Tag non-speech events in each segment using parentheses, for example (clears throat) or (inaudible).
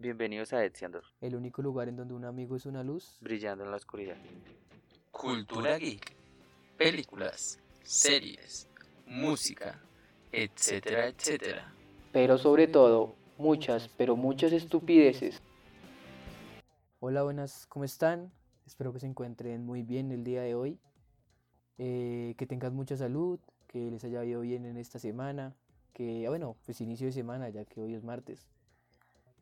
Bienvenidos a Etziandor, el único lugar en donde un amigo es una luz. brillando en la oscuridad. Cultura geek, películas, series, música, etcétera, etcétera. pero sobre todo muchas, pero muchas estupideces. Hola, buenas, ¿cómo están? Espero que se encuentren muy bien el día de hoy. eh, que tengan mucha salud, que les haya ido bien en esta semana. Que, ah, bueno, pues inicio de semana, ya que hoy es martes.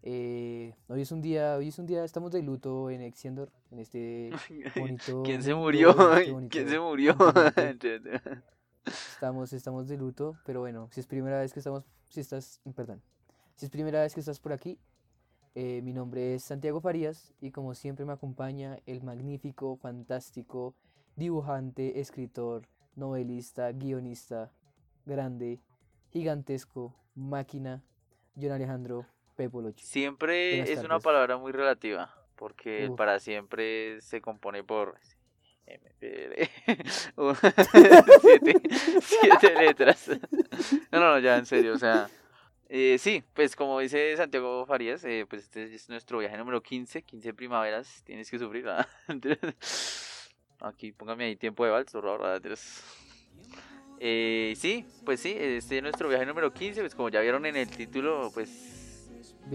Eh, hoy es un día, hoy es un día, estamos de luto en Exciendor, en este (laughs) bonito. ¿Quién se murió? este bonito ¿Quién se murió? (laughs) Estamos, estamos de luto, pero bueno, si es primera vez que estamos, si estás, perdón, si es primera vez que estás por aquí, eh, mi nombre es Santiago Farías y como siempre me acompaña el magnífico, fantástico, dibujante, escritor, novelista, guionista, grande, gigantesco, máquina, John Alejandro Siempre Buenas es una tardes. palabra muy relativa, porque el para siempre se compone por (laughs) (laughs) (laughs) siete, siete letras. No, no, no, ya en serio, o sea. eh, sí, pues como dice Santiago Farías, eh, pues este es nuestro viaje número 15, 15 primaveras, tienes que sufrir. ¿verdad? Aquí, póngame ahí tiempo de vals, por. Eh, sí, pues sí, este es nuestro viaje número 15, pues como ya vieron en el título, pues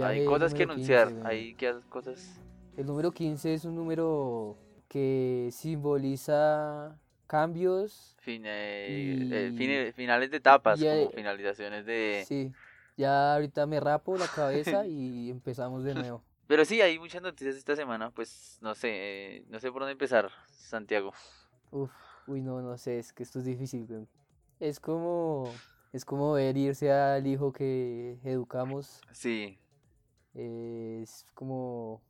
hay Viaje cosas que anunciar, 15, hay que cosas... El número 15 es un número que simboliza cambios. Fin, eh, eh, Y- fine- finales de etapas, y, eh, como finalizaciones de... Sí, ya ahorita me rapo la cabeza (laughs) y empezamos de nuevo. Pero sí, hay muchas noticias esta semana, pues no sé, eh, no sé por dónde empezar, Santiago. Uf, uy, no, no sé, es que esto es difícil, güey. Es como, es como ver irse al hijo que educamos. Sí, eh, es como,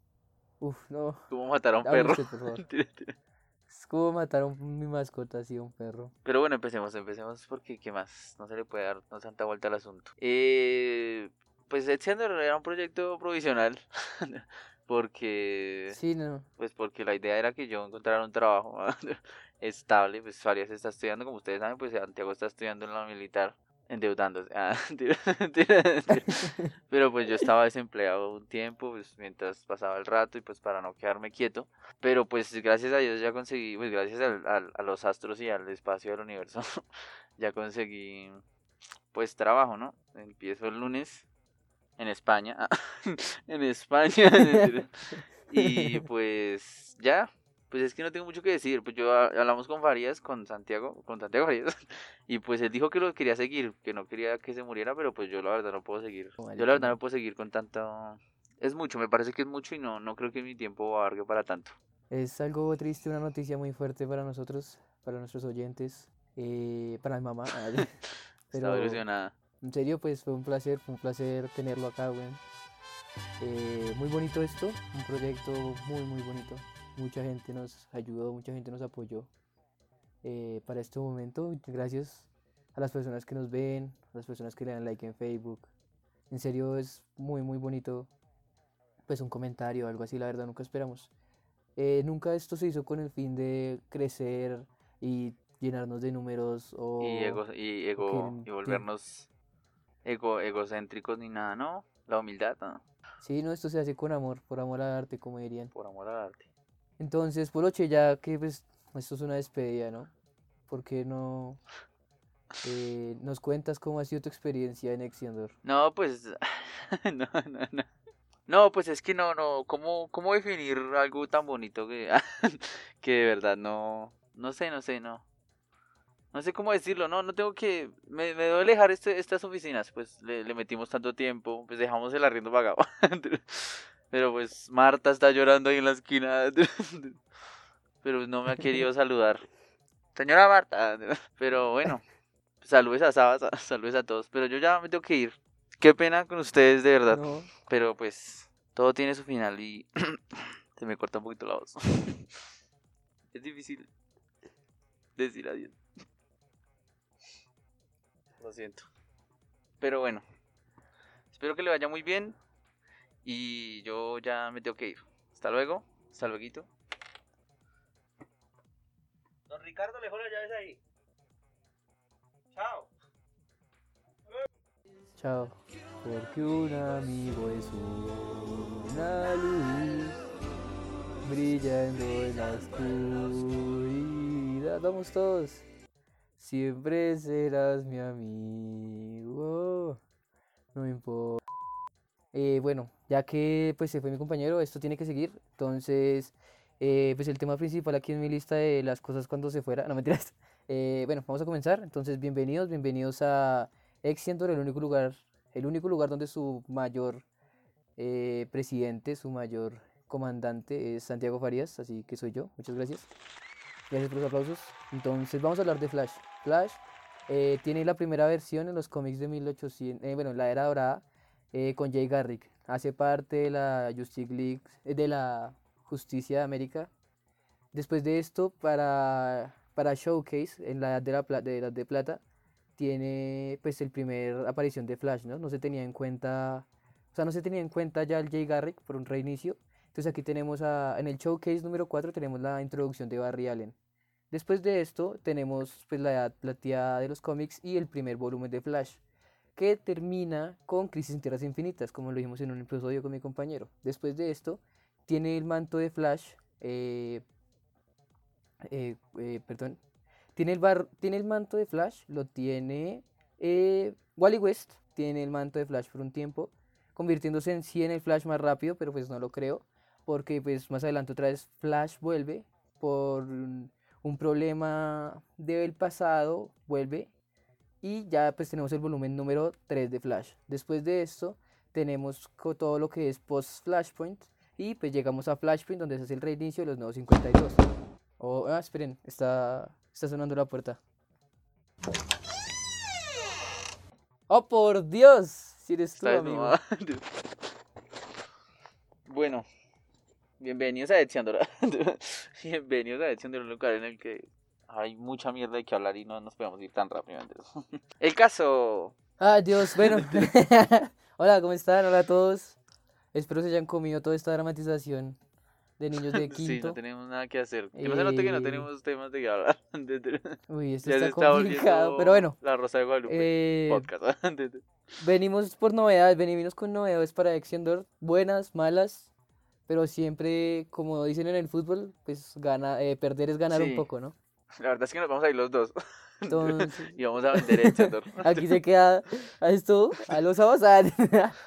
uf, no. cómo matar a un perro. usted, por favor. (laughs) Es como matar a un- mi mascota así, un perro. Pero bueno, empecemos, empecemos porque ¿qué más? No se le puede dar no tanta vuelta al asunto. Eh, pues Etziander era un proyecto provisional, (laughs) porque... Sí, no. Pues porque la idea era que yo encontrara un trabajo (laughs) estable, pues Farias está estudiando, como ustedes saben, pues Santiago está estudiando en la militar, endeudándose. (laughs) Ah, mentira, mentira, mentira. (laughs) Pero pues yo estaba desempleado un tiempo, pues mientras pasaba el rato y pues para no quedarme quieto. Pero pues gracias a Dios ya conseguí, pues gracias al- al- a los astros y al espacio del universo, (laughs) ya conseguí pues trabajo, ¿no? Empiezo el lunes en España, en España. Y pues ya, pues es que no tengo mucho que decir. Pues yo ha- hablamos con Farías, con Santiago, con Santiago Farías, (laughs) y pues él dijo que lo quería seguir, que no quería que se muriera, pero pues yo la verdad no puedo seguir. Yo la verdad no puedo seguir con tanto. Es mucho, me parece que es mucho y no, no creo que mi tiempo abarque para tanto. Es algo triste, una noticia muy fuerte para nosotros, para nuestros oyentes, eh, para mi mamá. ah, (laughs) (laughs) Estaba Pero ilusionada. en serio, pues fue un placer, fue un placer tenerlo acá, güey. Eh, muy bonito esto, un proyecto muy, muy bonito. Mucha gente nos ayudó, mucha gente nos apoyó eh, para este momento. Gracias a las personas que nos ven, a las personas que le dan like en Facebook. En serio, es muy, muy bonito. Pues un comentario, algo así, la verdad, nunca esperamos. Eh, nunca esto se hizo con el fin de crecer y llenarnos de números o... Y ego, y ego, que- y que- volvernos ego, egocéntricos ni nada, ¿no? La humildad, ¿no? Sí, no, esto se hace con amor, por amor al arte, como dirían. Por amor al arte. Entonces, Poloche, ya que pues esto es una despedida, ¿no? ¿Por qué no eh, nos cuentas cómo ha sido tu experiencia en Exciendor? No, pues. (laughs) no, no, no. No, pues es que no, no. ¿Cómo, cómo definir algo tan bonito que, (laughs) que de verdad no. No sé, no sé, no. No sé cómo decirlo, no, no tengo que. Me, me debo dejar este, estas oficinas, pues le, le metimos tanto tiempo, pues dejamos el arriendo pagado. (laughs) Pero pues Marta está llorando ahí en la esquina. (laughs) Pero no me ha querido (laughs) saludar. Señora Marta. Pero bueno, saludes a Sabas, saludes a todos. Pero yo ya me tengo que ir. Qué pena con ustedes, de verdad. No, Pero pues todo tiene su final y (clears throat) se me corta un poquito la voz. (laughs) Es difícil decir adiós. Lo siento. Pero bueno. Espero que le vaya muy bien. Y yo ya me tengo que ir. Hasta luego. Hasta luego. Don Ricardo, le las llaves ahí. Chao. chao. porque un amigo es una luz brillando en la oscuridad. Vamos todos. Siempre serás mi amigo. No importa. Eh, bueno, ya que pues se fue mi compañero, esto tiene que seguir. Entonces, eh, pues el tema principal aquí en mi lista de las cosas cuando se fuera. (laughs) No mentiras. Eh, bueno, vamos a comenzar. Entonces, bienvenidos, bienvenidos a Excientor, el único lugar, el único lugar donde su mayor eh, presidente, su mayor comandante es Santiago Farías, así que soy yo. Muchas gracias. Gracias por los aplausos. Entonces, vamos a hablar de Flash. Flash tiene la primera versión en los cómics de 1800, eh, bueno, en la era dorada, eh, con Jay Garrick. Hace parte de la Justice League, eh, de la Justicia de América. Después de esto, para, para Showcase, en la edad de, la, de, Edad de Plata, tiene pues el primer aparición de Flash, ¿no? No se tenía en cuenta, o sea, no se tenía en cuenta ya el Jay Garrick por un reinicio. Entonces aquí tenemos a, en el Showcase número 4 tenemos la introducción de Barry Allen. Después de esto tenemos pues la edad plateada de los cómics y el primer volumen de Flash, que termina con Crisis en Tierras Infinitas, como lo dijimos en un episodio con mi compañero. Después de esto tiene el manto de Flash, eh, eh, eh, perdón, tiene el, tiene el manto de Flash, lo tiene Wally West, tiene el manto de Flash por un tiempo, convirtiéndose en sí en el Flash más rápido, pero pues no lo creo, porque pues más adelante otra vez Flash vuelve por un problema del pasado, vuelve y ya pues tenemos el volumen número 3 de Flash. Después de esto tenemos todo lo que es post Flashpoint y pues llegamos a Flashpoint donde se hace el reinicio de los nuevos 52. Oh, ah, esperen, está, está sonando la puerta. ¡Oh, por Dios! Si eres tú, amigo. (laughs) bueno, bienvenidos a Exiandor. (laughs) bienvenidos a Exiandor, un lugar en el que hay mucha mierda de que hablar y no nos podemos ir tan rápidamente. (laughs) El caso. Ah, Dios, bueno. (laughs) (laughs) Hola, ¿cómo están? Hola a todos. Espero se hayan comido toda esta dramatización de niños de Sí, quinto. no tenemos nada que hacer. Que no se note que no Eh, tenemos temas de que hablar. Uy, esto ya está está complicado. Pero bueno, La Rosa de Guadalupe eh, podcast. venimos por novedades, venimos con novedades para Exendor, buenas, malas, pero siempre, como dicen en el fútbol, pues gana, eh, perder es ganar un Sí. poco, ¿no? La verdad es que nos vamos a ir los dos. Entonces, (laughs) y vamos a vender Exiandor. (laughs) aquí se queda a esto, a los abasad,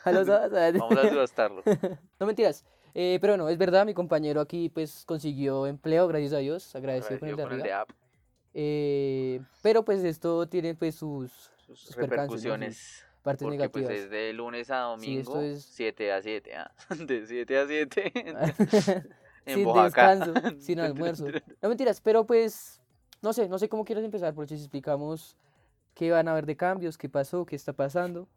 a los abasad. Vamos a subastarlo. (laughs) No mentiras. Eh, pero no, es verdad, mi compañero aquí pues consiguió empleo, gracias a Dios, agradecido con el de el app. Eh, pero pues esto tiene pues sus Sus repercusiones. partes Porque negativas. pues es de lunes a Sí, domingo, es- 7 a 7, ah, de 7 a 7 en sin Boyacá. descanso, sin almuerzo. No mentiras, pero pues no sé, no sé cómo quieres empezar, por si explicamos qué van a haber de cambios, qué pasó, qué está pasando.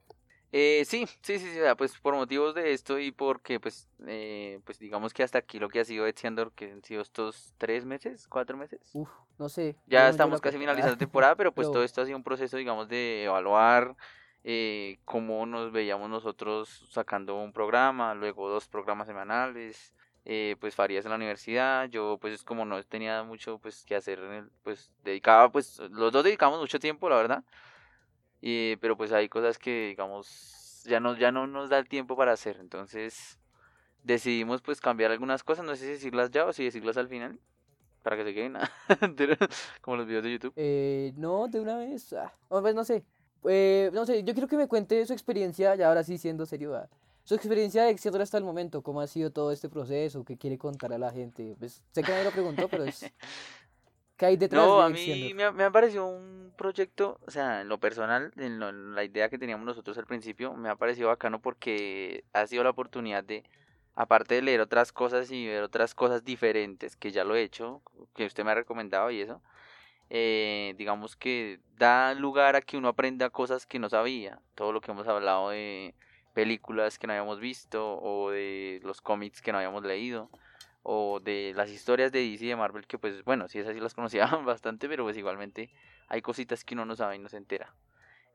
Eh, sí, sí, sí, sí, pues por motivos de esto y porque pues, eh, pues digamos que hasta aquí lo que ha sido Etsiandor, que han sido estos tres meses, cuatro meses. Uf, no sé. Ya no, estamos la casi finalizando (laughs) temporada, pero pues pero- todo esto ha sido un proceso, digamos, de evaluar eh, cómo nos veíamos nosotros sacando un programa, luego dos programas semanales, eh, pues Farías en la universidad, yo pues como no tenía mucho pues que hacer, pues dedicaba, pues los dos dedicamos mucho tiempo, la verdad, y, pero pues hay cosas que, digamos, ya no, ya no nos da el tiempo para hacer, entonces decidimos pues cambiar algunas cosas, no sé si decirlas ya o si decirlas al final, para que se queden, (laughs) como los videos de YouTube. Eh, no, de una vez. Ah, pues no sé. Eh, no sé, yo quiero que me cuente su experiencia, ya ahora sí siendo serio, ah, su experiencia de Exeter hasta el momento, cómo ha sido todo este proceso, qué quiere contar a la gente. Pues, sé que nadie lo preguntó, pero es... (laughs) ¿Qué hay detrás No, de a mí me, ha- me ha parecido un proyecto, o sea, en lo personal, en, lo- en la idea que teníamos nosotros al principio, me ha parecido bacano porque ha sido la oportunidad de, aparte de leer otras cosas y ver otras cosas diferentes, que ya lo he hecho, que usted me ha recomendado y eso, eh, digamos que da lugar a que uno aprenda cosas que no sabía, todo lo que hemos hablado de películas que no habíamos visto o de los cómics que no habíamos leído o de las historias de DC y de Marvel que pues bueno, sí esas sí las (laughs) conocía bastante, pero pues igualmente hay cositas que uno no sabe y no se entera.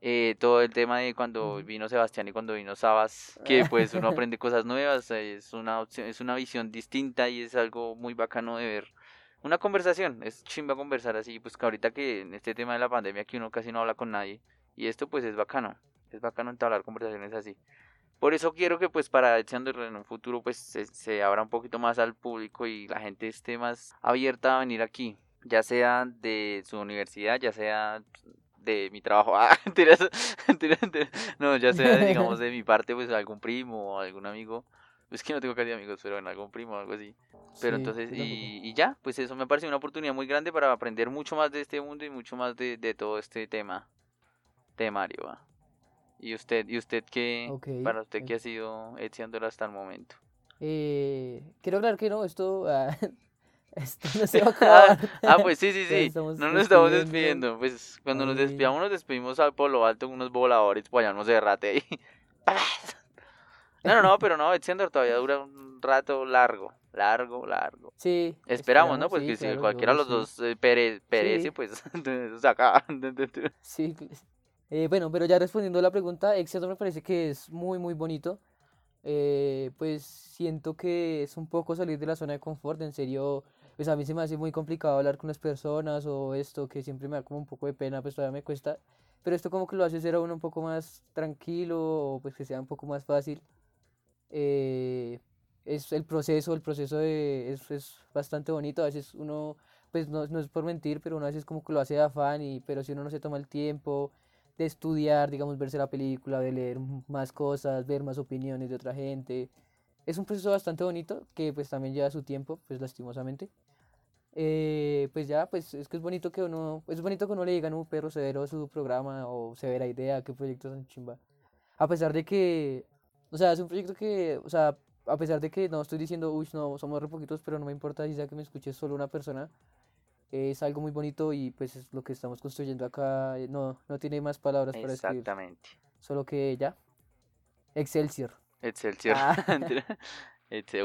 Eh, todo el tema de cuando vino Sebastián y cuando vino Sabas, que (laughs) pues uno aprende cosas nuevas, es una opción, es una visión distinta y es algo muy bacano de ver. Una conversación, es chimba conversar así, pues que ahorita que en este tema de la pandemia que uno casi no habla con nadie, y esto pues es bacano, es bacano entablar conversaciones así. Por eso quiero que pues para Echándolo en un futuro pues se, se abra un poquito más al público y la gente esté más abierta a venir aquí, ya sea de su universidad, ya sea de mi trabajo, (laughs) ah, no, ya sea digamos de mi parte pues algún primo o algún amigo, es que no tengo casi amigos, pero en algún primo o algo así. Pero Sí, entonces, y, y ya, pues eso me parece una oportunidad muy grande para aprender mucho más de este mundo y mucho más de, de todo este tema temario. ¿va? ¿Y usted, y usted qué, para usted ok. qué ha sido echándolo hasta el momento? Eh, quiero aclarar que no, esto, (laughs) esto no se va a (laughs) acabar. Ah, pues sí, sí, (laughs) sí. No nos estamos despidiendo. Pues cuando nos despidamos, nos despedimos al polo alto con unos voladores, pues allá no se rate ahí. No, no, no, pero no, Etiendo todavía dura un rato largo, largo, largo. Sí, Esperamos, ¿no? Pues sí, que si claro, cualquiera de los sí. dos eh, pere- perece, Sí. pues se acaba. Sí, eh, bueno, pero ya respondiendo a la pregunta, Exeter me parece que es muy, muy bonito. Eh, pues siento que es un poco salir de la zona de confort. En serio, pues a mí se me hace muy complicado hablar con las personas o esto, que siempre me da como un poco de pena, pues todavía me cuesta. Pero esto como que lo hace ser a uno un poco más tranquilo o pues que sea un poco más fácil. Eh, es el proceso, el proceso de, es, es bastante bonito. A veces uno, pues no, no es por mentir, pero uno a veces como que lo hace de afán, y, pero si uno no se toma el tiempo de estudiar, digamos, verse la película, de leer más cosas, ver más opiniones de otra gente, es un proceso bastante bonito que pues también lleva su tiempo, pues lastimosamente. Eh, pues ya, pues es que es bonito que uno, es bonito que uno le digan, un perro severo su programa o severa idea, qué proyecto tan chimba. A pesar de que, o sea, es un proyecto que, o sea, a pesar de que no estoy diciendo, uy, no, somos re poquitos, pero no me importa si sea que me escuche solo una persona, es algo muy bonito y pues es lo que estamos construyendo acá, eh, no, no tiene más palabras para describir, Exactamente. solo que ya, Excelsior. Excelsior. Ah. (laughs) Este.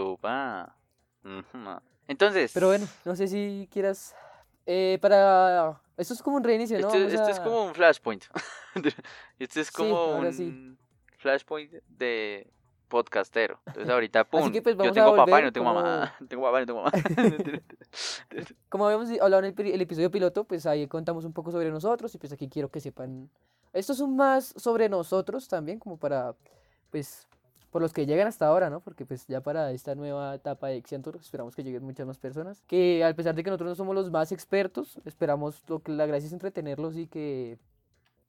Entonces, Pero bueno, no sé si quieras, eh, para, esto es como un reinicio, ¿no? Esto, esto es como un flashpoint. (laughs) Esto es como un sí. flashpoint de podcastero. Entonces (laughs) ahorita, pum, que, pues, yo (laughs) tengo papá y no tengo mamá. Tengo papá y no tengo mamá. Como habíamos hablado en el, episodio piloto, pues ahí contamos un poco sobre nosotros y pues aquí quiero que sepan, esto es un más sobre nosotros también, como para, pues, por los que llegan hasta ahora, ¿no? Porque pues ya para esta nueva etapa de Excentur esperamos que lleguen muchas más personas, que a pesar de que nosotros no somos los más expertos, esperamos lo que la gracia es entretenerlos y que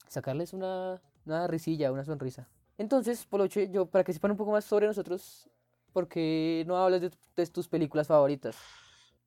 sacarles una, una risilla, una sonrisa. Entonces, Poloche, yo, para que sepan un poco más sobre nosotros, ¿por qué no hablas de, tu- de tus películas favoritas?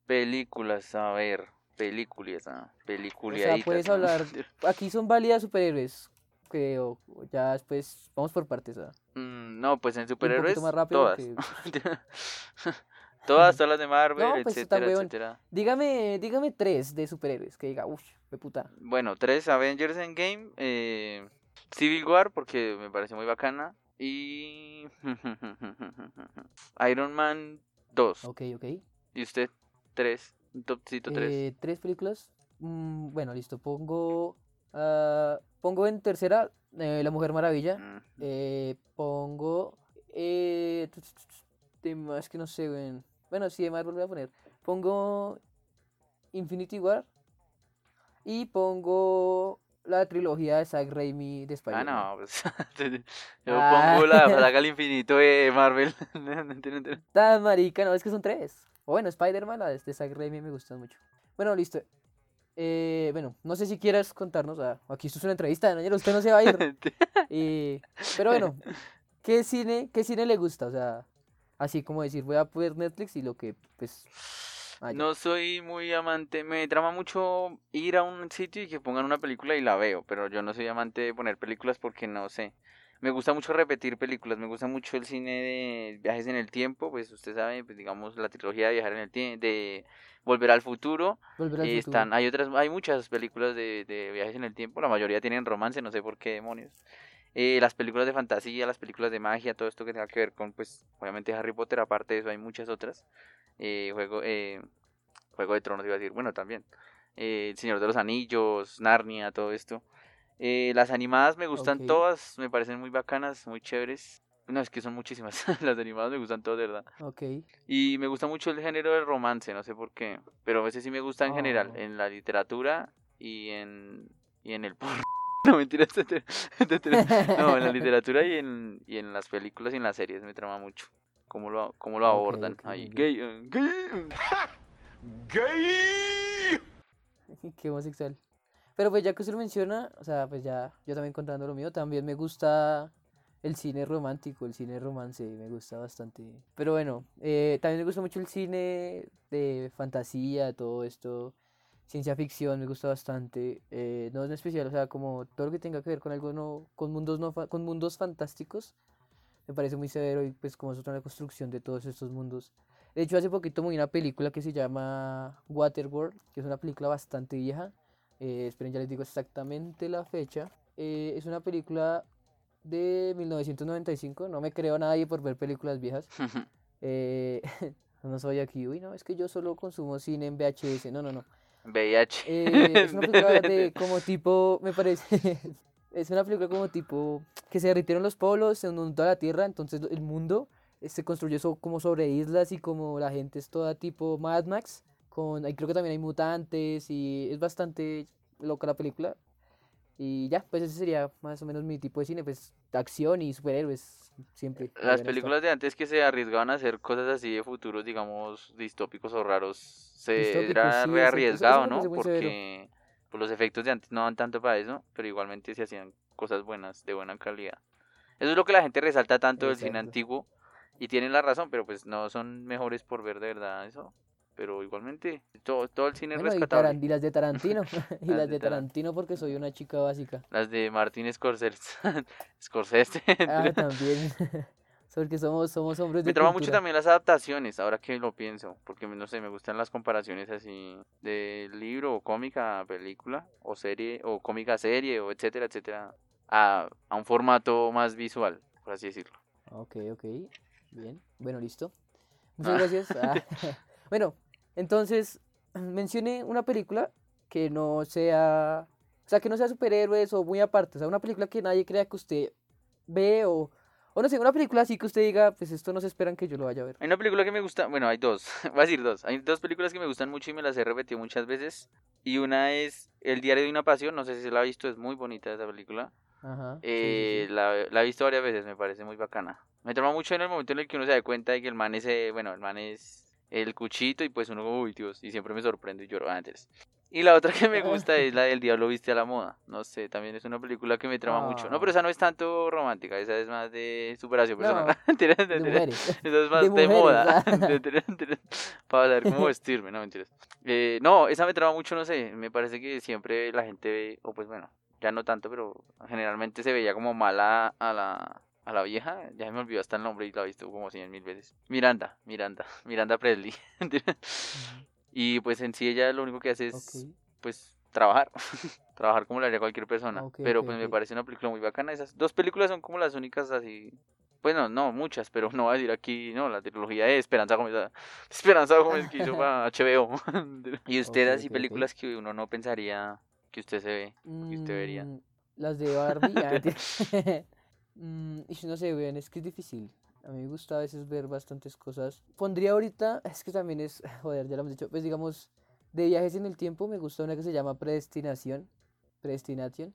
Películas, a ver. Películas, ah, O peliculiaditas. sea, puedes hablar. (laughs) Aquí son válidas superhéroes. Que o- o ya después. Vamos por partes. ¿ah? Mm, no, pues en superhéroes, más rápido. todas. que- (laughs) todas, todas las de Marvel, No, pues, etcétera, etcétera. Dígame, dígame tres de superhéroes. Que diga, uff, de puta. Bueno, tres Avengers Endgame, eh, Civil War porque me pareció muy bacana y (laughs) Iron Man 2. Ok, ok. ¿Y usted? Tres, un topcito tres. Eh, tres películas. Mm, bueno, listo. Pongo. ah, pongo en tercera eh, La Mujer Maravilla. Mm, Eh, pongo. Eh, que no sé, güey. Bueno, sí, de Marvel voy a poner. Pongo Infinity War. Y pongo la trilogía de Zack Raimi de Ah, Spider-Man. no, pues (laughs) yo Ah. pongo la saga al (laughs) infinito de Marvel. (laughs) No entiendo. Tan marica, no, es que son tres. O bueno, Spider-Man, la de de Zack Raimi me gustan mucho. Bueno, listo. Eh, bueno, no sé si quieras contarnos. ah, aquí esto es una entrevista, Daniel, usted no se va a ir. Eh, pero bueno, ¿qué cine, ¿qué cine le gusta? O sea, así como decir, voy a poner Netflix y lo que, pues. Ah. No soy muy amante, me trama mucho ir a un sitio y que pongan una película y la veo, pero yo no soy amante de poner películas porque no sé. Me gusta mucho repetir películas, me gusta mucho el cine de viajes en el tiempo, pues usted sabe, pues digamos la trilogía de viajar en el tiempo, de Volver al futuro. Volver al Y futuro. están, hay otras, hay muchas películas de, de viajes en el tiempo, la mayoría tienen romance, no sé por qué demonios. Eh, las películas de fantasía, las películas de magia, todo esto que tenga que ver con, pues, obviamente Harry Potter, aparte de eso hay muchas otras. Eh, juego, eh, Juego de Tronos iba a decir, bueno, también. Eh, El Señor de los Anillos, Narnia, todo esto. Eh, las animadas me gustan todas, me parecen muy bacanas, muy chéveres. No, es que son muchísimas. (laughs) las animadas me gustan todas, de verdad. Ok. Y me gusta mucho el género del romance, no sé por qué. Pero a veces sí me gusta en general, Oh. en la literatura y en, y en el (laughs) porno. (laughs) No, mentiras. (laughs) No, en la (laughs) literatura y en, y en las películas y en las series me trama mucho. Cómo lo, cómo lo abordan. Ahí, gay, eh, gay. Qué homosexual. Pero pues ya que usted lo menciona, o sea, pues ya, yo también contando lo mío, también me gusta el cine romántico, el cine romance, me gusta bastante. Pero bueno, eh, también me gusta mucho el cine de fantasía, todo esto, ciencia ficción, me gusta bastante. eh, no en especial, o sea, como todo lo que tenga que ver con algo no, con mundos no, con mundos fantásticos, me parece muy severo y pues como es otra construcción de todos estos mundos. De hecho, hace poquito me vi una película que se llama Waterworld, que es una película bastante vieja. Eh, esperen, ya les digo exactamente la fecha. Eh, es una película de 1995. No me creo a nadie por ver películas viejas. (laughs) Eh, (laughs) no soy aquí. Uy, no, es que yo solo consumo cine en VHS. No, no, no. VIH. Eh, es una (laughs) película de como tipo, me parece, (laughs) es una película como tipo que se derritieron los polos, se inundó la tierra, entonces el mundo eh, se construyó so- como sobre islas y como la gente es toda tipo Mad Max, con, creo que también hay mutantes y es bastante loca la película. Y ya, pues ese sería más o menos mi tipo de cine, pues acción y superhéroes, siempre. Las películas de antes que se arriesgaban a hacer cosas así de futuros, digamos, distópicos o raros, se era sí, exacto. Eso- eso rearriesgado, ¿no? Porque pues, los efectos de antes no dan tanto para eso, pero igualmente se hacían cosas buenas, de buena calidad. Eso es lo que la gente resalta tanto del cine antiguo, y tienen la razón, pero pues no son mejores por ver de verdad eso. Pero igualmente, todo, todo el cine es Bueno, y, rescatable. Taran- y las de Tarantino, (laughs) y Las las de de Taran- Tarantino porque soy una chica básica. Las de Martin Scorsese. (laughs) Scorsese. (laughs) Ah, también. Porque somos, somos hombres de Me trama mucho también las adaptaciones, ahora que lo pienso, porque no sé, me gustan las comparaciones así de libro o cómica a película, o serie, o cómica a serie, o etcétera, etcétera, a, a un formato más visual, por así decirlo. Ok, ok. Bien. Bueno, listo. Muchas gracias. Ah, Bueno, entonces (clears throat) mencioné una película que no sea, o sea, que no sea superhéroes o muy aparte, o sea, una película que nadie crea que usted ve o, o no sé, una película así que usted diga, pues esto no se esperan que yo lo vaya a ver. Hay una película que me gusta, bueno, hay dos, (laughs) voy a decir dos, hay dos películas que me gustan mucho y me las he repetido muchas veces, y una es El diario de una pasión, no sé si se la ha visto, es muy bonita esa película. Ajá. sí, Eh, sí. La, la he visto varias veces, me parece muy bacana. Me trama mucho en el momento en el que uno se da cuenta de que el man es, eh, bueno, el man es el cuchito y pues uno, uy, Dios, y siempre me sorprendo y lloro antes. Y la otra que me (laughs) gusta es la del Diablo Viste a la Moda. No sé, también es una película que me trama mucho. No, pero Ah. esa no es tanto romántica, esa es más de superación personal. (laughs) No, De mujeres. (laughs) Eso es más de de, mujeres, moda. ah. Mentira, mentira. Para saber cómo vestirme, no mentiras. Eh, no, esa me traba mucho, no sé. Me parece que siempre la gente ve, o pues bueno, ya no tanto, pero generalmente se veía como mala a la, a la vieja. Ya me olvidó hasta el nombre y la he visto como cien mil veces. Miranda, Miranda, (laughs) Miranda Presley. Y pues en sí ella lo único que hace es, Ok. pues, trabajar. (laughs) trabajar como lo haría cualquier persona. Ok, pero ok, pues me parece una película muy bacana. Esas dos películas son como las únicas así bueno, no, muchas, pero no voy a decir aquí, no, la trilogía de Esperanza Gómez, ah, (laughs) Esperanza Gómez que hizo para HBO. y usted así películas que uno no pensaría que usted se ve, que usted vería. Mm, Las de Barbie. Mm, y no sé, vean, es que es difícil. A mí me gusta a veces ver bastantes cosas. Pondría ahorita, (laughs) es que también es, (laughs) joder, ya lo hemos dicho, pues digamos, de viajes en el tiempo me gusta una que se llama Predestinación. Predestination.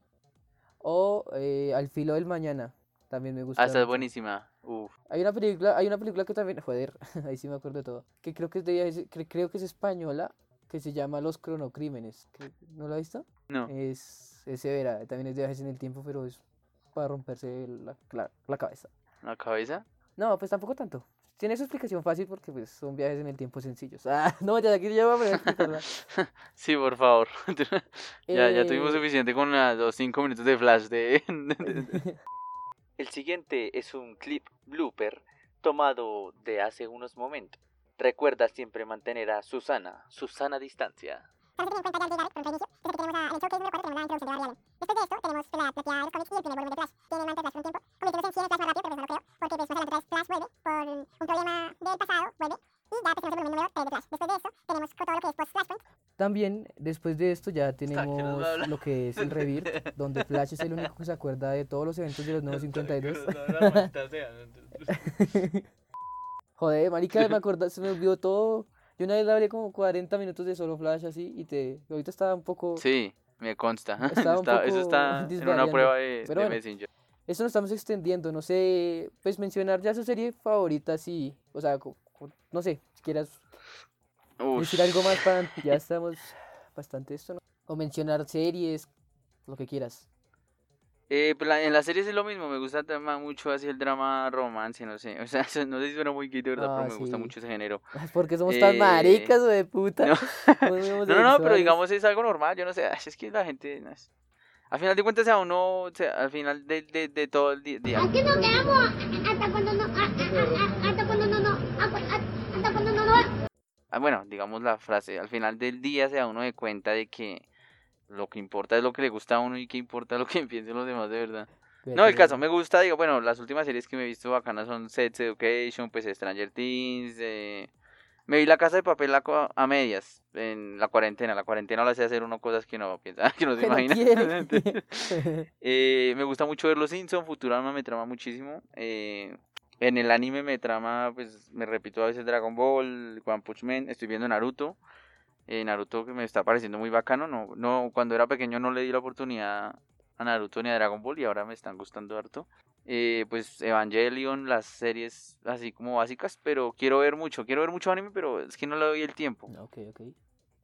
O eh, Al filo del mañana. También me gusta. Ah, esta es buenísima. Uf. Hay una película, hay una película que también, (laughs) joder, ahí sí me acuerdo de todo. Que creo que es de viajes, cre- creo que es española, que se llama Los Cronocrímenes. que- ¿No la ha visto? No. Es, es severa, también es de viajes en el tiempo, pero es para romperse la, la- la cabeza. ¿La cabeza? No, pues tampoco tanto. Tiene su explicación fácil porque pues son viajes en el tiempo sencillos. Ah, (laughs) no, ya aquí ya voy a explicarla. (laughs) Sí, por favor. (laughs) ya, ya tuvimos Eh, suficiente con la- los cinco minutos de flash de... El siguiente es un clip blooper tomado de hace unos momentos. Recuerda siempre mantener a Susana, Susana a distancia. Para que en cuenta ya desde que tenemos a la introducción de Variable. Después de esto tenemos la propiedad de los cómics y el primer volumen de Flash. Tiene antes Flash un tiempo, convirtiéndose en 100 Flash más rápido, pero eso no lo creo, porque pues más adelante otra vez Flash vuelve por un problema del pasado, vuelve, y ya tenemos el volumen número 3 de Flash. Después de eso tenemos todo lo que es post-Flashpoint, También, después de esto, ya ¿qué nos tenemos lo que es el Rebirth, donde Flash es el único que se acuerda de todos los eventos de los nuevos (laughs) 52. (laughs) (laughs) Joder, marica, me acuerdo, se me olvidó todo. Yo una vez hablé como 40 minutos de solo Flash así y te... Ahorita estaba un poco... Sí, Me consta. Estaba (laughs) un Está- eso poco está en una prueba de, pero de bueno. Messenger. Eso nos estamos extendiendo, no sé, pues mencionar ya su serie favorita, sí, o sea, no sé, si quieras Ush. decir algo más para, ya estamos bastante esto, ¿no? O mencionar series, lo que quieras. Eh, pues la- en las series es lo mismo, me gusta tema mucho así el drama romance, no sé, (laughs) o sea, no sé si suena muy gay de verdad, Ah, pero me gusta mucho ese género. (laughs) Porque somos tan Eh, maricas o de puta. no. (laughs) No, no, no, pero digamos es algo normal, yo no sé, es que la gente, no es- al final de cuentas a uno, o sea, al final de, de, de todo el día, Aquí nos quedamos hasta cuando no, a- a- a- hasta cuando no, no, hasta cuando no, no. ah, bueno, digamos la frase, al final del día se da uno de cuenta de que lo que importa es lo que le gusta a uno y que importa (laughs) lo que piensen los demás de verdad. No, el caso, me gusta, digo, bueno, las últimas series que me he visto bacanas son Sex Education, pues Stranger Things, eh, me vi La Casa de Papel a, medias en la cuarentena, la cuarentena le hace hacer uno cosas que no piensa, (laughs) que no se imagina. (laughs) Eh, me gusta mucho ver Los Simpsons, Futurama me trama muchísimo. eh, en el anime me trama, pues me repito a veces Dragon Ball, One Punch Man, estoy viendo Naruto. Eh, Naruto que me está pareciendo muy bacano, no, no, cuando era pequeño no le di la oportunidad a Naruto ni a Dragon Ball y ahora me están gustando harto. Eh, pues Evangelion, las series así como básicas, pero quiero ver mucho, quiero ver mucho anime, pero es que no le doy el tiempo. ok, ok.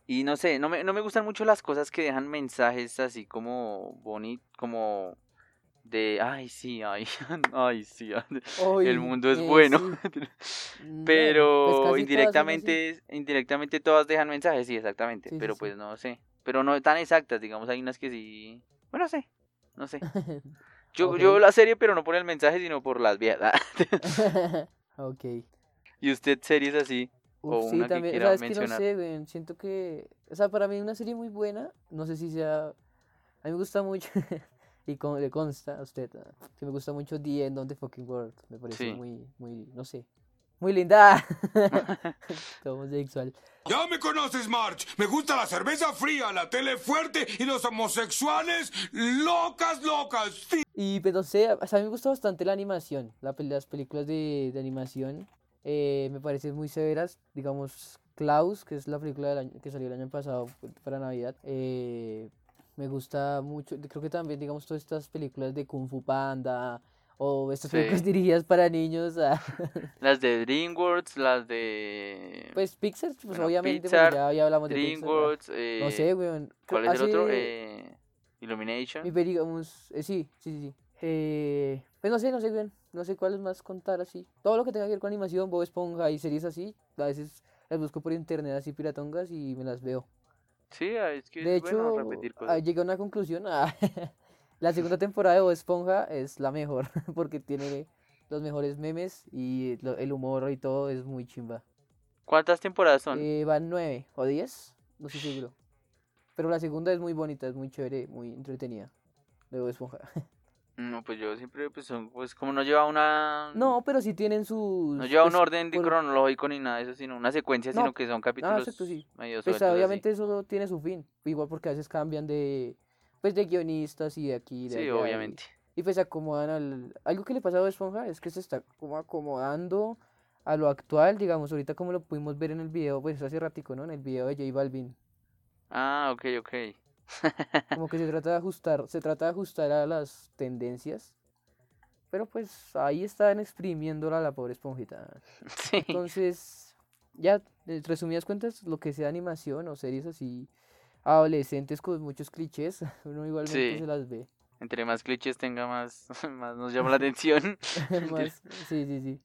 Y no sé, no me, no me gustan mucho las cosas que dejan mensajes así como bonitos, como de, ay, sí, ay, (laughs) ay, sí, Uy, el mundo es eh, bueno. sí. (laughs) Pues Pero todas indirectamente, indirectamente todas dejan mensajes, sí, exactamente. Sí, pero sí. pues no sé. Pero no tan exactas, digamos, hay unas que sí. Bueno, no sé, no sé. (laughs) Yo, yo la serie, pero no por el mensaje, sino por las viejas. ok. y usted series así. O Uf, una que también, quiera o sea, es que no sé, güey, siento que, o sea, para mí una serie muy buena, no sé si sea, a mí me gusta mucho, y con, le consta a usted, ah, que me gusta mucho The End of the Fucking World, me parece Sí. muy, muy, no sé, muy linda, (laughs) todo homosexual. Ya me conoces, March. Me gusta la cerveza fría, la tele fuerte y los homosexuales locas, locas. Sí. Y pues no sé, o sea, a mí me gusta bastante la animación, la las películas de, de animación eh, me parecen muy severas, digamos Klaus, que es la película del año, que salió el año pasado pu- para Navidad, eh, me gusta mucho, creo que también digamos todas estas películas de Kung Fu Panda o estas películas Sí. (laughs) dirigidas para niños, ah, (laughs) Las de DreamWorks, las de pues Pixar, pues Bueno, obviamente, Pixar, ya, ya hablamos de Pixar, DreamWorks, eh, no sé, weón, ¿Cuál es el otro? hace- Eh, Illumination. Mi digamos, eh, sí, sí, sí, sí. Eh, pues no sé, no sé bien, no sé cuál es más contar así. Todo lo que tenga que ver con animación, Bob Esponja y series así, a veces las busco por internet así piratongas y me las veo. Sí, ah, es que De es bueno hecho, repetir ah, cosas. llegué a una conclusión, ah, (laughs) la segunda (laughs) temporada de Bob Esponja es la mejor, (laughs) porque tiene los mejores memes y el humor y todo es muy chimba. ¿Cuántas temporadas son? Eh, van nueve o diez, no estoy seguro. Pero la segunda es muy bonita, es muy chévere, muy entretenida. De Bob Esponja. No, pues yo siempre, pues, son, pues como no lleva una... No, pero sí tienen sus... No lleva un pues, orden de por- cronológico ni nada de eso, sino una secuencia, No. sino que son capítulos exacto, sí. medio Pues sueltos así. obviamente eso tiene su fin. Igual porque a veces cambian de... Pues de guionistas y de aquí de Sí, allá, y- obviamente. Y, pues se acomodan al... Algo que le pasa a Esponja es que se está como acomodando a lo actual, digamos, ahorita como lo pudimos ver en el video, pues hace ratico, ¿no? En el video de J Balvin. Ah, ok, ok. Como que se trata de ajustar, se trata de ajustar a las tendencias. Pero pues ahí están exprimiéndola la pobre esponjita. (laughs) sí. Entonces, ya, en resumidas cuentas, lo que sea animación o series así adolescentes con muchos clichés, (laughs) uno igualmente Sí. se las ve. Entre más clichés tenga, más, (laughs) más nos llama la atención. Más- sí, sí, sí.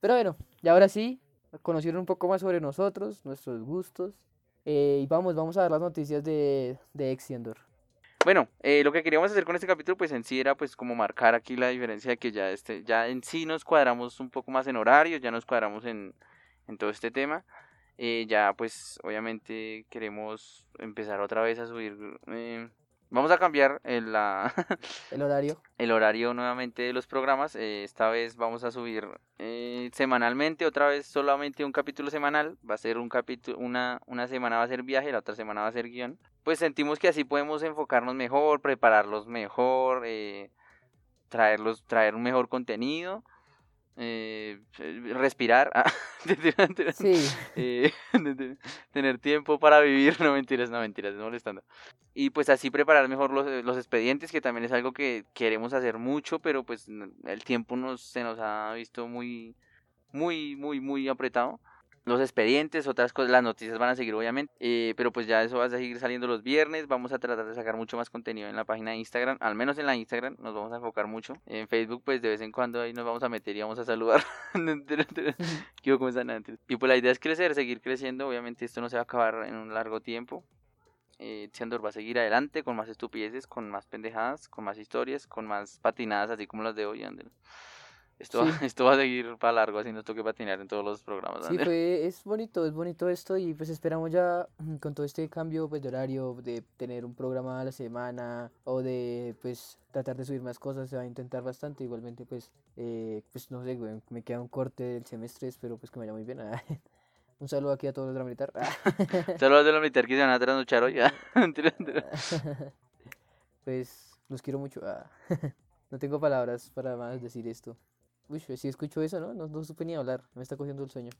Pero bueno, y ahora sí, conocieron un poco más sobre nosotros, nuestros gustos. Eh, y vamos, vamos a ver las noticias de, de Extiendor. Bueno, eh, lo que queríamos hacer con este capítulo, pues en sí era pues como marcar aquí la diferencia de que ya este, ya en sí nos cuadramos un poco más en horarios, ya nos cuadramos en, en todo este tema. Eh, ya pues obviamente queremos empezar otra vez a subir. Vamos a cambiar el, la, (laughs) El horario. el horario nuevamente de los programas. eh, esta vez vamos a subir eh, semanalmente, otra vez solamente un capítulo semanal. Va a ser un capítulo, una, una semana va a ser viaje, la otra semana va a ser guion. Pues sentimos que así podemos enfocarnos mejor, prepararlos mejor, eh, traerlos, traer un mejor contenido. Eh, respirar, ah, (laughs) Sí, eh, (laughs) de- tener tiempo para vivir, (laughs) no mentiras, no mentiras, estoy molestando. Y pues así preparar mejor los, eh, los expedientes, que también es algo que queremos hacer mucho, pero pues el tiempo nos, se nos ha visto muy, muy, muy, muy apretado. Los expedientes, otras cosas, las noticias van a seguir obviamente, eh, pero pues ya eso va a seguir saliendo los viernes, vamos a tratar de sacar mucho más contenido en la página de Instagram, al menos en la Instagram nos vamos a enfocar mucho, en Facebook pues de vez en cuando ahí nos vamos a meter y vamos a saludar, (laughs) y pues la idea es crecer, seguir creciendo, obviamente esto no se va a acabar en un largo tiempo, eh, Chandor va a seguir adelante con más estupideces, con más pendejadas, con más historias, con más patinadas así como las de hoy, Ander. Esto, va- Sí. (laughs) esto va a seguir para largo, así nos toque patinar en todos los programas. sí, fue, es bonito, es bonito esto y pues esperamos ya mm, con todo este cambio pues, de horario, de tener un programa a la semana o de pues tratar de subir más cosas, se va a intentar bastante, igualmente pues, eh, pues no sé, güey, me queda un corte del semestre, espero pues que me vaya muy bien. ah. (laughs) Un saludo aquí a todos los de la militar. ah. (laughs) Saludos de la militar que se van a trasnochar hoy. ah. Pues los quiero mucho. ah. No tengo palabras para más decir esto. Uy, sí escucho eso, ¿no? No, no supe ni hablar. Me está cogiendo el sueño.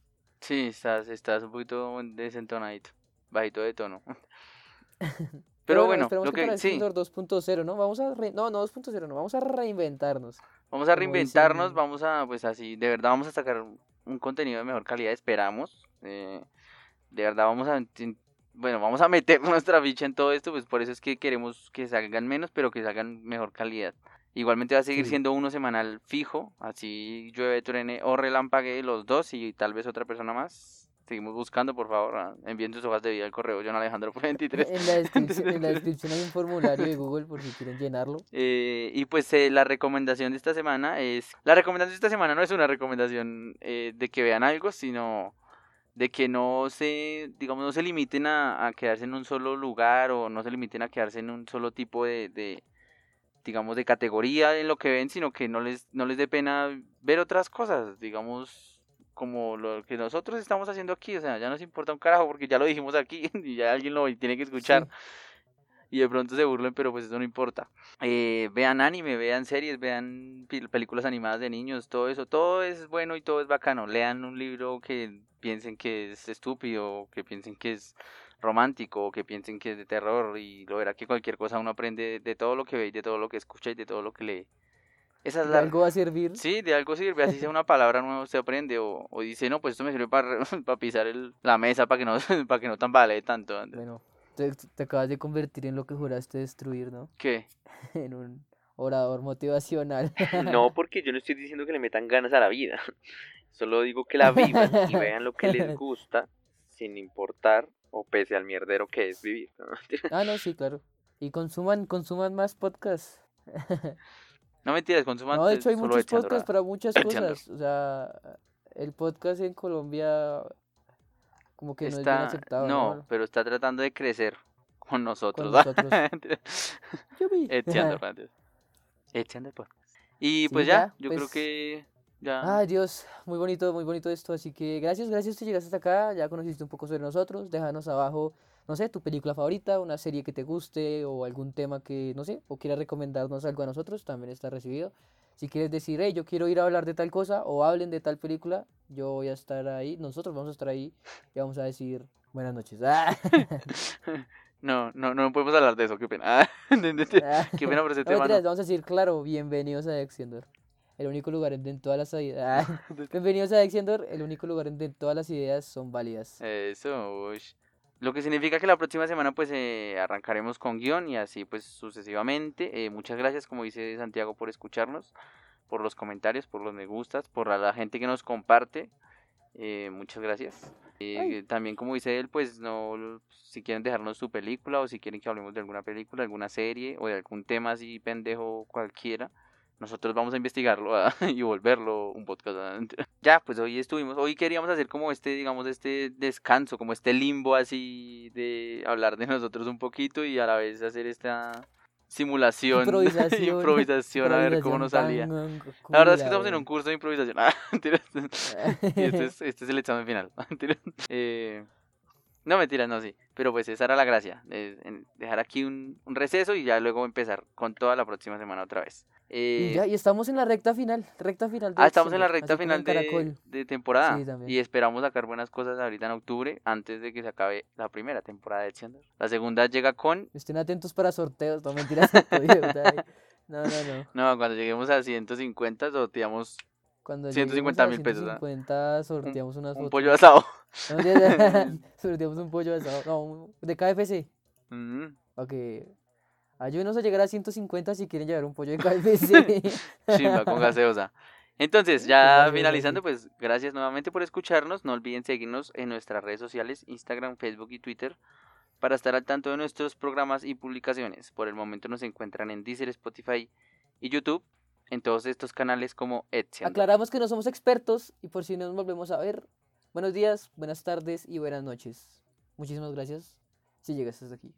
Sí, estás, estás un poquito desentonadito, bajito de tono. (laughs) Pero bueno, esperemos lo que que sí, Splendor 2.0, ¿no? Vamos a re- no, no 2.0, no, vamos a reinventarnos. vamos a reinventarnos, vamos a, pues así, de verdad vamos a sacar un contenido de mejor calidad, esperamos. eh, de verdad vamos a, bueno, vamos a meter (laughs) nuestra ficha en todo esto, pues por eso es que queremos que salgan menos, pero que salgan mejor calidad. Igualmente va a seguir Sí. siendo uno semanal fijo, así llueve, truene o relampague los dos y tal vez otra persona más. Seguimos buscando, por favor, ah, envíen sus hojas de vida al correo John Alejandro 23. En la, descripción, (laughs) en la descripción hay un formulario de Google por si quieren llenarlo. Eh, y pues eh, la recomendación de esta semana es... La recomendación de esta semana no es una recomendación eh, de que vean algo, sino de que no se, digamos, no se limiten a, a quedarse en un solo lugar o no se limiten a quedarse en un solo tipo de, de, digamos, de categoría en lo que ven, sino que no les, no les dé pena ver otras cosas, digamos, como lo que nosotros estamos haciendo aquí, o sea, ya nos importa un carajo porque ya lo dijimos aquí (laughs) y ya alguien lo tiene que escuchar Sí. y de pronto se burlen, pero pues eso no importa. Eh, vean anime, vean series, vean películas animadas de niños, todo eso, todo es bueno y todo es bacano. Lean un libro que piensen que es estúpido, que piensen que es romántico, o que piensen que es de terror y lo verá que cualquier cosa uno aprende de, todo lo que ve y de todo lo que escucha y de todo lo que lee. Esa es ¿De algo va a servir? Sí, de algo sirve, así sea (laughs) una palabra nueva usted aprende o, o dice, no, pues esto me sirve para, (laughs) para pisar el, la mesa para que no, (laughs) para que no tambalee tanto. Bueno, te, te acabas de convertir en lo que juraste destruir, ¿no? ¿Qué? En un orador motivacional. No, porque yo no estoy diciendo que le metan ganas a la vida. Solo digo que la vivan y vean lo que les gusta, sin importar o pese al mierdero que es vivir. ¿no? (laughs) Ah, no, sí, claro. Y consuman, consuman más podcasts. (laughs) No mentiras, consuman No, de hecho hay muchos podcasts para muchas (clears throat) cosas. O sea, el podcast en Colombia como que no es bien Está, aceptado, no, ¿no? pero está tratando de crecer con nosotros. (laughs) nosotros. Yupi. Echando. Echando el podcast. Y Sí, pues ya, ya, yo creo pues- que ya. Ay, Dios, muy bonito, muy bonito esto. Así que gracias, gracias que llegaste hasta acá. Ya conociste un poco sobre nosotros. Déjanos abajo, no sé, tu película favorita, una serie que te guste o algún tema que, no sé, o quieras recomendarnos algo a nosotros, también está recibido. Si quieres decir, hey, yo quiero ir a hablar de tal cosa o hablen de tal película, yo voy a estar ahí, nosotros vamos a estar ahí y vamos a decir buenas noches. Ah, (laughs) (laughs) No, no, no podemos hablar de eso, qué pena. (laughs) Ah, qué pena por ese No, tema. mentiras, no. vamos a decir, claro, bienvenidos a Extendor. El único lugar en en todas las ideas. (laughs) (laughs) bienvenidos a Extendor, el único lugar en donde todas las ideas son válidas. Eso, ush. Lo que significa que la próxima semana pues eh, arrancaremos con guion y así pues sucesivamente. Eh, muchas gracias, como dice Santiago, por escucharnos, por los comentarios, por los me gustas, por la, la gente que nos comparte. Eh, muchas gracias. Eh, también como dice él, pues no, si quieren dejarnos su película o si quieren que hablemos de alguna película, alguna serie o de algún tema así pendejo cualquiera, nosotros vamos a investigarlo ah, (laughs) y volverlo un podcast. ah. (laughs) Ya, pues hoy estuvimos, hoy queríamos hacer como este, digamos, este descanso, como este limbo así de hablar de (laughs) nosotros un poquito y a la vez hacer esta simulación, Improvisación. improvisación, a ver cómo nos salía. La verdad es que estamos en un curso de improvisación. Ah, y este es, este es el examen final. Eh, No, mentiras, no, sí. Pero pues esa era la gracia. de- dejar aquí un, un receso y ya luego empezar con toda la próxima semana otra vez. Eh, Y ya, y estamos en la recta final, recta final de ah, estamos en la recta final de, temporada. Sí, y esperamos sacar buenas cosas ahorita en octubre, antes de que se acabe la primera temporada de Extender. La segunda llega con... Estén atentos para sorteos, no mentiras. (laughs) No, no, no. No, cuando lleguemos a 150 sorteamos Cuando 150 lleguemos a mil pesos, ¿ah? 150 sorteamos unas un fotos. pollo asado. (laughs) (laughs) Sorteamos un pollo asado. No, un- de KFC. Mm, Para que ayúdenos a llegar a 150 si quieren llevar un pollo de (laughs) KFC. chimba, con gaseosa. Entonces, ya finalizando, pues gracias nuevamente por escucharnos. No olviden seguirnos en nuestras redes sociales, Instagram, Facebook y Twitter, para estar al tanto de nuestros programas y publicaciones. Por el momento nos encuentran en Deezer, Spotify y YouTube, en todos estos canales como Etziando. Aclaramos que no somos expertos y por si nos volvemos a ver, buenos días, buenas tardes y buenas noches. Muchísimas gracias si llegaste hasta aquí.